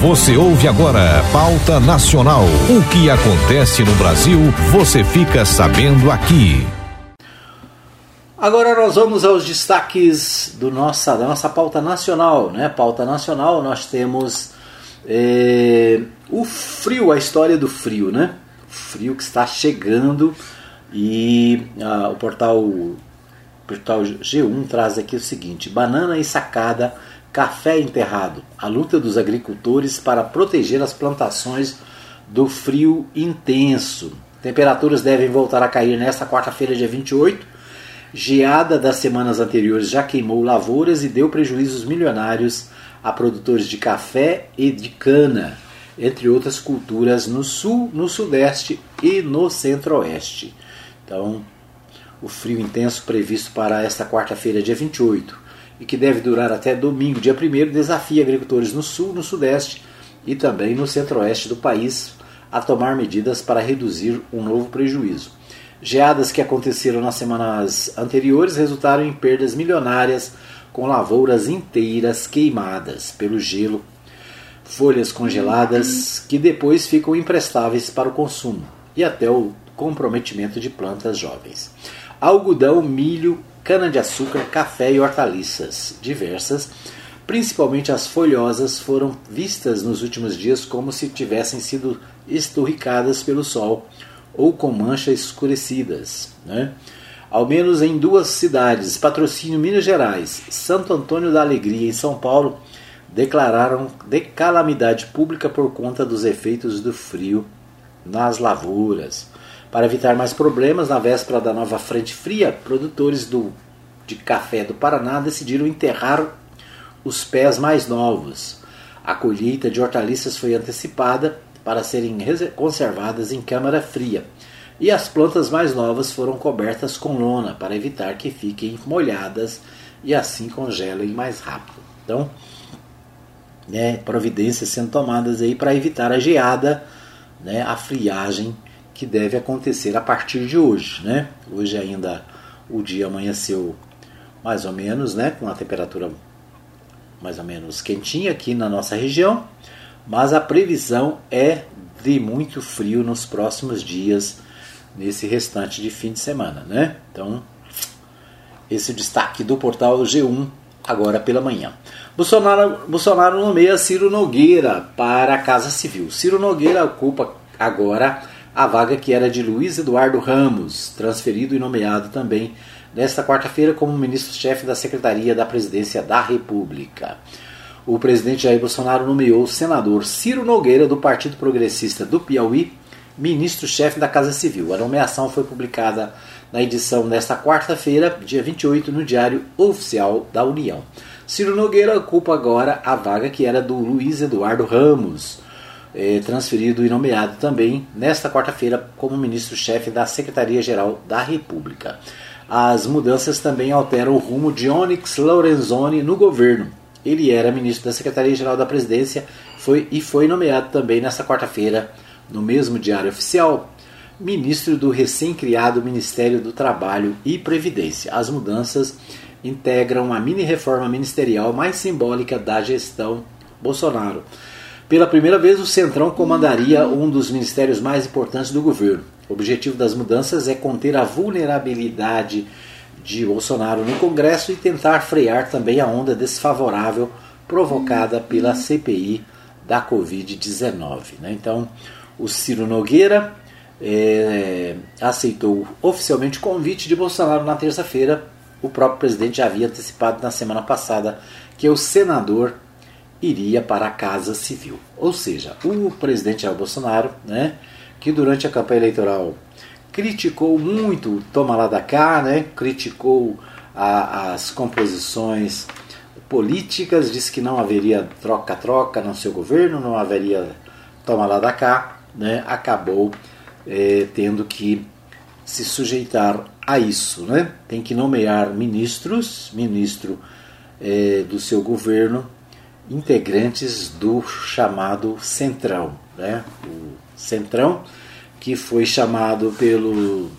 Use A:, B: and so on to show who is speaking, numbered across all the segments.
A: Você ouve agora Pauta Nacional. O que acontece no Brasil, você fica sabendo aqui.
B: Agora nós vamos aos destaques do nossa, da nossa pauta nacional. Né? Pauta nacional, nós temos é, o frio, a história do frio, né? O frio que está chegando e ah, o portal, o portal G1 traz aqui o seguinte: banana e sacada Café enterrado. A luta dos agricultores para proteger as plantações do frio intenso. Temperaturas devem voltar a cair nesta quarta-feira, dia 28. Geada das semanas anteriores já queimou lavouras e deu prejuízos milionários a produtores de café e de cana, entre outras culturas no sul, no sudeste e no centro-oeste. Então, o frio intenso previsto para esta quarta-feira, dia 28 e que deve durar até domingo, dia 1 desafia agricultores no sul, no sudeste e também no centro-oeste do país a tomar medidas para reduzir um novo prejuízo. Geadas que aconteceram nas semanas anteriores resultaram em perdas milionárias, com lavouras inteiras queimadas pelo gelo, folhas congeladas que depois ficam imprestáveis para o consumo e até o comprometimento de plantas jovens. Algodão, milho cana-de-açúcar, café e hortaliças diversas, principalmente as folhosas, foram vistas nos últimos dias como se tivessem sido esturricadas pelo sol ou com manchas escurecidas. Né? Ao menos em duas cidades, Patrocínio Minas Gerais, Santo Antônio da Alegria em São Paulo, declararam de calamidade pública por conta dos efeitos do frio nas lavouras. Para evitar mais problemas, na véspera da nova frente fria, produtores do, de café do Paraná decidiram enterrar os pés mais novos. A colheita de hortaliças foi antecipada para serem conservadas em câmara fria, e as plantas mais novas foram cobertas com lona para evitar que fiquem molhadas e assim congelem mais rápido. Então, né, providências sendo tomadas aí para evitar a geada, né, a friagem que deve acontecer a partir de hoje. Né? Hoje ainda o dia amanheceu mais ou menos, né, com a temperatura mais ou menos quentinha aqui na nossa região, mas a previsão é de muito frio nos próximos dias, nesse restante de fim de semana. Né? Então, esse destaque do portal G1 agora pela manhã. Bolsonaro, Bolsonaro nomeia Ciro Nogueira para a Casa Civil. Ciro Nogueira ocupa agora a vaga que era de Luiz Eduardo Ramos, transferido e nomeado também nesta quarta-feira como ministro-chefe da Secretaria da Presidência da República. O presidente Jair Bolsonaro nomeou o senador Ciro Nogueira, do Partido Progressista do Piauí, ministro-chefe da Casa Civil. A nomeação foi publicada na edição desta quarta-feira, dia 28, no Diário Oficial da União. Ciro Nogueira ocupa agora a vaga que era do Luiz Eduardo Ramos é, transferido e nomeado também nesta quarta-feira como ministro-chefe da Secretaria-Geral da República. As mudanças também alteram o rumo de Onyx Lorenzoni no governo. Ele era ministro da Secretaria-Geral da Presidência foi, e foi nomeado também nesta quarta-feira, no mesmo Diário Oficial, ministro do recém-criado Ministério do Trabalho e Previdência. As mudanças integram a mini-reforma ministerial mais simbólica da gestão Bolsonaro. Pela primeira vez, o Centrão comandaria um dos ministérios mais importantes do governo. O objetivo das mudanças é conter a vulnerabilidade de Bolsonaro no Congresso e tentar frear também a onda desfavorável provocada pela CPI da Covid-19. Né? Então, o Ciro Nogueira é, aceitou oficialmente o convite de Bolsonaro na terça-feira. O próprio presidente já havia antecipado na semana passada que o senador iria para a Casa Civil. Ou seja, o presidente Jair Bolsonaro, né, que durante a campanha eleitoral criticou muito o toma lá da cá, né, criticou a, as composições políticas, disse que não haveria troca-troca no seu governo, não haveria toma lá da cá, né, acabou é, tendo que se sujeitar a isso. Né? Tem que nomear ministros, ministro é, do seu governo, integrantes do chamado Centrão, né? o Centrão que foi chamado pelo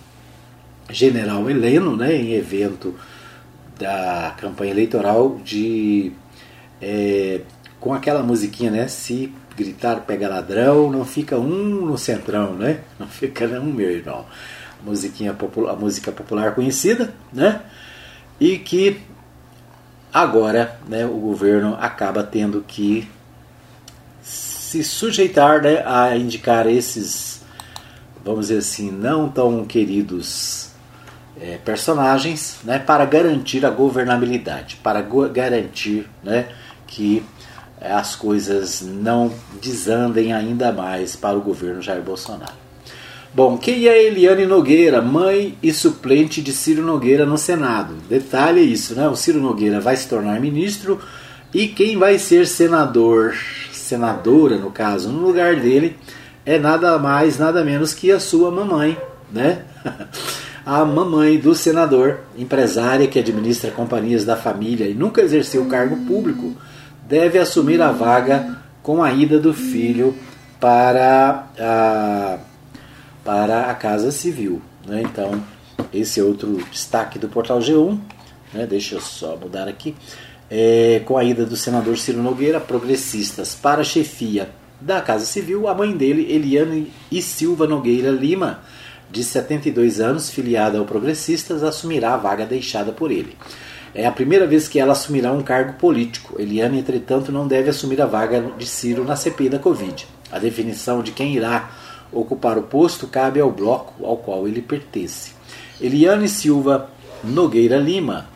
B: general Heleno, né, em evento da campanha eleitoral de é, com aquela musiquinha, né? Se gritar pega ladrão, não fica um no centrão, né? Não fica um, meu irmão. A, musiquinha popular, a música popular conhecida, né? E que agora né, o governo acaba tendo que se sujeitar né, a indicar esses, vamos dizer assim, não tão queridos é, personagens né, para garantir a governabilidade, para garantir né, que as coisas não desandem ainda mais para o governo Jair Bolsonaro. Bom, quem é Eliane Nogueira, mãe e suplente de Ciro Nogueira no Senado? Detalhe isso, né? O Ciro Nogueira vai se tornar ministro e quem vai ser senador, senadora no caso, no lugar dele, é nada mais, nada menos que a sua mamãe, né? a mamãe do senador, empresária que administra companhias da família e nunca exerceu cargo público deve assumir a vaga com a ida do filho para a, para a Casa Civil. Né? Então, esse é outro destaque do portal G1. Né? Deixa eu só mudar aqui. É, com a ida do senador Ciro Nogueira, progressistas para a chefia da Casa Civil, a mãe dele, Eliane e Silva Nogueira Lima, de 72 anos, filiada ao Progressistas, assumirá a vaga deixada por ele. É a primeira vez que ela assumirá um cargo político. Eliane, entretanto, não deve assumir a vaga de Ciro na CPI da Covid. A definição de quem irá ocupar o posto cabe ao bloco ao qual ele pertence. Eliane Silva Nogueira Lima,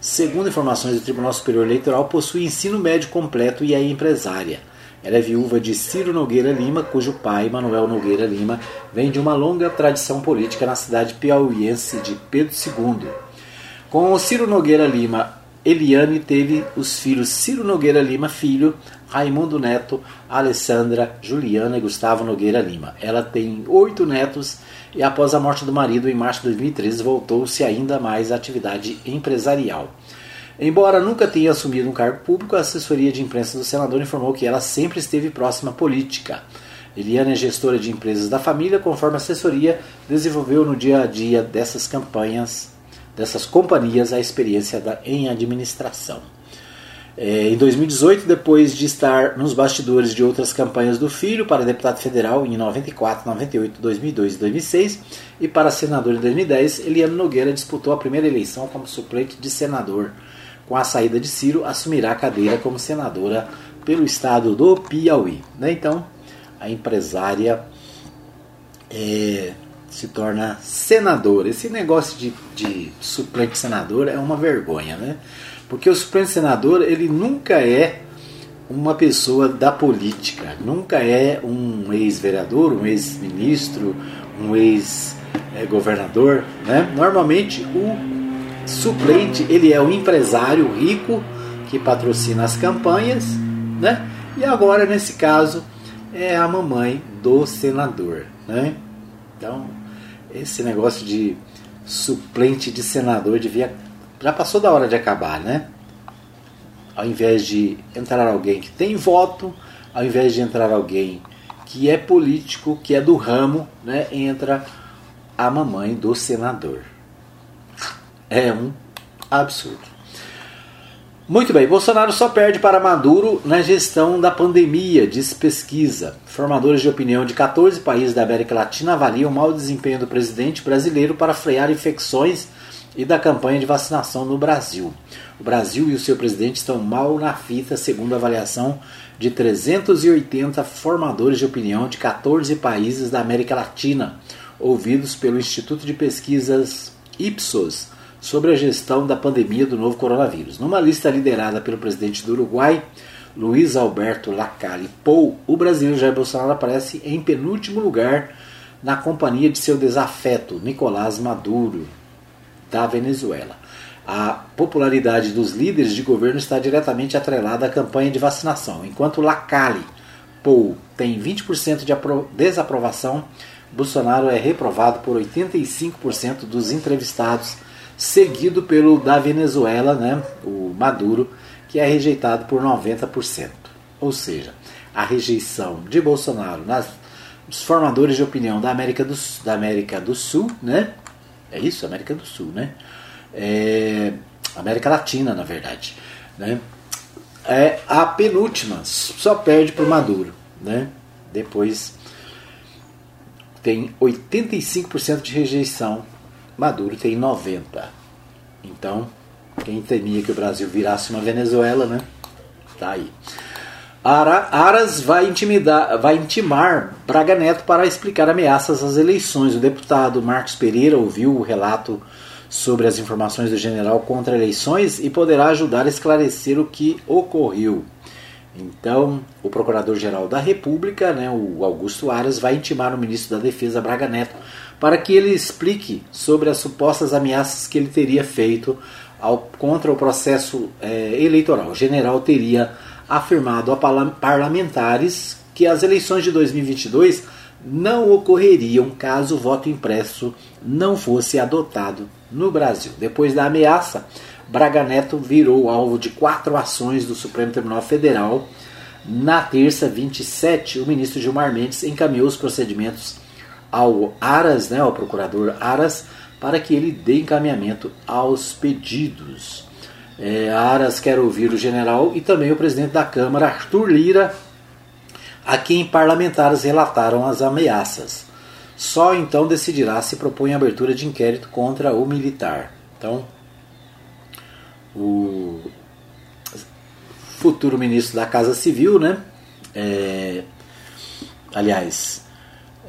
B: segundo informações do Tribunal Superior Eleitoral, possui ensino médio completo e é empresária. Ela é viúva de Ciro Nogueira Lima, cujo pai, Manuel Nogueira Lima, vem de uma longa tradição política na cidade piauiense de Pedro II. Com Ciro Nogueira Lima, Eliane teve os filhos Ciro Nogueira Lima, filho, Raimundo Neto, Alessandra, Juliana e Gustavo Nogueira Lima. Ela tem oito netos e, após a morte do marido em março de 2013, voltou-se ainda mais à atividade empresarial. Embora nunca tenha assumido um cargo público, a assessoria de imprensa do senador informou que ela sempre esteve próxima à política. Eliane é gestora de empresas da família, conforme a assessoria desenvolveu no dia a dia dessas campanhas dessas companhias a experiência da, em administração. É, em 2018, depois de estar nos bastidores de outras campanhas do filho para deputado federal em 94, 98, 2002 e 2006 e para senador em 2010, Eliane Nogueira disputou a primeira eleição como suplente de senador. Com a saída de Ciro, assumirá a cadeira como senadora pelo estado do Piauí. Né? Então, a empresária é, se torna senador. Esse negócio de, de suplente senador é uma vergonha, né? Porque o suplente senador ele nunca é uma pessoa da política, nunca é um ex-vereador, um ex-ministro, um ex-governador, né? Normalmente o suplente ele é o empresário rico que patrocina as campanhas, né? E agora nesse caso é a mamãe do senador, né? Então esse negócio de suplente de senador devia. Já passou da hora de acabar, né? Ao invés de entrar alguém que tem voto, ao invés de entrar alguém que é político, que é do ramo, né? Entra a mamãe do senador. É um absurdo. Muito bem, Bolsonaro só perde para Maduro na gestão da pandemia, diz pesquisa. Formadores de opinião de 14 países da América Latina avaliam o mau desempenho do presidente brasileiro para frear infecções e da campanha de vacinação no Brasil. O Brasil e o seu presidente estão mal na fita, segundo a avaliação de 380 formadores de opinião de 14 países da América Latina, ouvidos pelo Instituto de Pesquisas Ipsos sobre a gestão da pandemia do novo coronavírus. Numa lista liderada pelo presidente do Uruguai, Luiz Alberto Lacalle Pou, o brasileiro Jair Bolsonaro aparece em penúltimo lugar na companhia de seu desafeto, Nicolás Maduro, da Venezuela. A popularidade dos líderes de governo está diretamente atrelada à campanha de vacinação. Enquanto Lacalle Pou tem 20% de desaprovação, Bolsonaro é reprovado por 85% dos entrevistados seguido pelo da Venezuela, né, o Maduro, que é rejeitado por 90%. Ou seja, a rejeição de Bolsonaro nas, nos formadores de opinião da América do, da América do Sul, né? É isso, América do Sul, né? É, América Latina, na verdade, né? é a penúltima, só perde para o Maduro. Né? Depois tem 85% de rejeição, Maduro tem 90%. Então, quem temia que o Brasil virasse uma Venezuela, né? Tá aí. Ara, Aras vai, intimidar, vai intimar Braga Neto para explicar ameaças às eleições. O deputado Marcos Pereira ouviu o relato sobre as informações do general contra eleições e poderá ajudar a esclarecer o que ocorreu. Então, o Procurador-Geral da República, né, o Augusto Aras, vai intimar o ministro da Defesa, Braga Neto, para que ele explique sobre as supostas ameaças que ele teria feito ao, contra o processo é, eleitoral. O general teria afirmado a parlamentares que as eleições de 2022 não ocorreriam caso o voto impresso não fosse adotado no Brasil. Depois da ameaça, Braga Neto virou alvo de quatro ações do Supremo Tribunal Federal. Na terça, 27, o ministro Gilmar Mendes encaminhou os procedimentos ao Aras, né, ao procurador Aras, para que ele dê encaminhamento aos pedidos. É, Aras quer ouvir o general e também o presidente da Câmara, Arthur Lira, a quem parlamentares relataram as ameaças. Só então decidirá se propõe a abertura de inquérito contra o militar. Então, o futuro ministro da Casa Civil, né? É, aliás,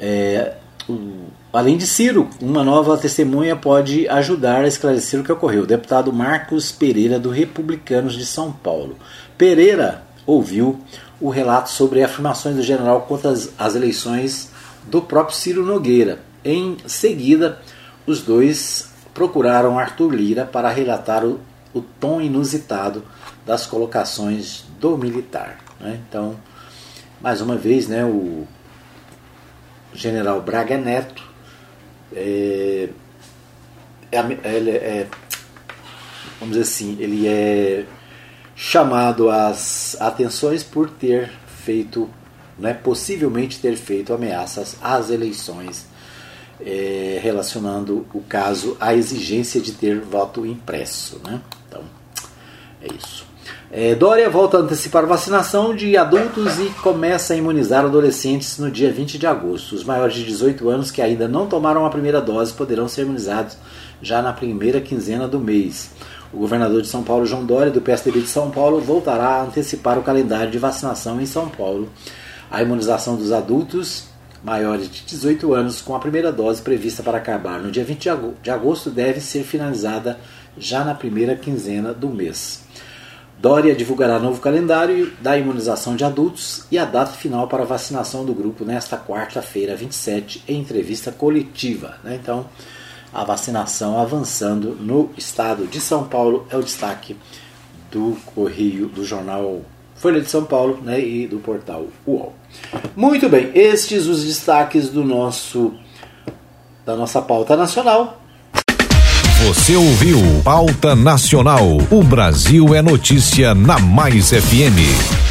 B: é, o, além de Ciro, uma nova testemunha pode ajudar a esclarecer o que ocorreu. O deputado Marcos Pereira, do Republicanos de São Paulo. Pereira ouviu o relato sobre afirmações do general contra as, as eleições do próprio Ciro Nogueira. Em seguida, os dois procuraram Arthur Lira para relatar o, o tom inusitado das colocações do militar. Né? Então, mais uma vez, né, o general Braga Neto é, é, é, vamos dizer assim, ele é chamado às atenções por ter feito, né, possivelmente ter feito ameaças às eleições, é, relacionando o caso à exigência de ter voto impresso. Né? É isso. É, Dória volta a antecipar vacinação de adultos e começa a imunizar adolescentes no dia 20 de agosto. Os maiores de 18 anos que ainda não tomaram a primeira dose poderão ser imunizados já na primeira quinzena do mês. O governador de São Paulo, João Dória, do PSDB de São Paulo, voltará a antecipar o calendário de vacinação em São Paulo. A imunização dos adultos maiores de 18 anos com a primeira dose prevista para acabar no dia 20 de agosto deve ser finalizada já na primeira quinzena do mês. Dória divulgará novo calendário da imunização de adultos e a data final para a vacinação do grupo nesta quarta-feira, 27, em entrevista coletiva. Né? Então, a vacinação avançando no estado de São Paulo é o destaque do Correio, do jornal Folha de São Paulo né, e do portal UOL. Muito bem, estes os destaques do nosso da nossa pauta nacional.
A: Você ouviu Pauta Nacional. O Brasil é notícia na Mais FM.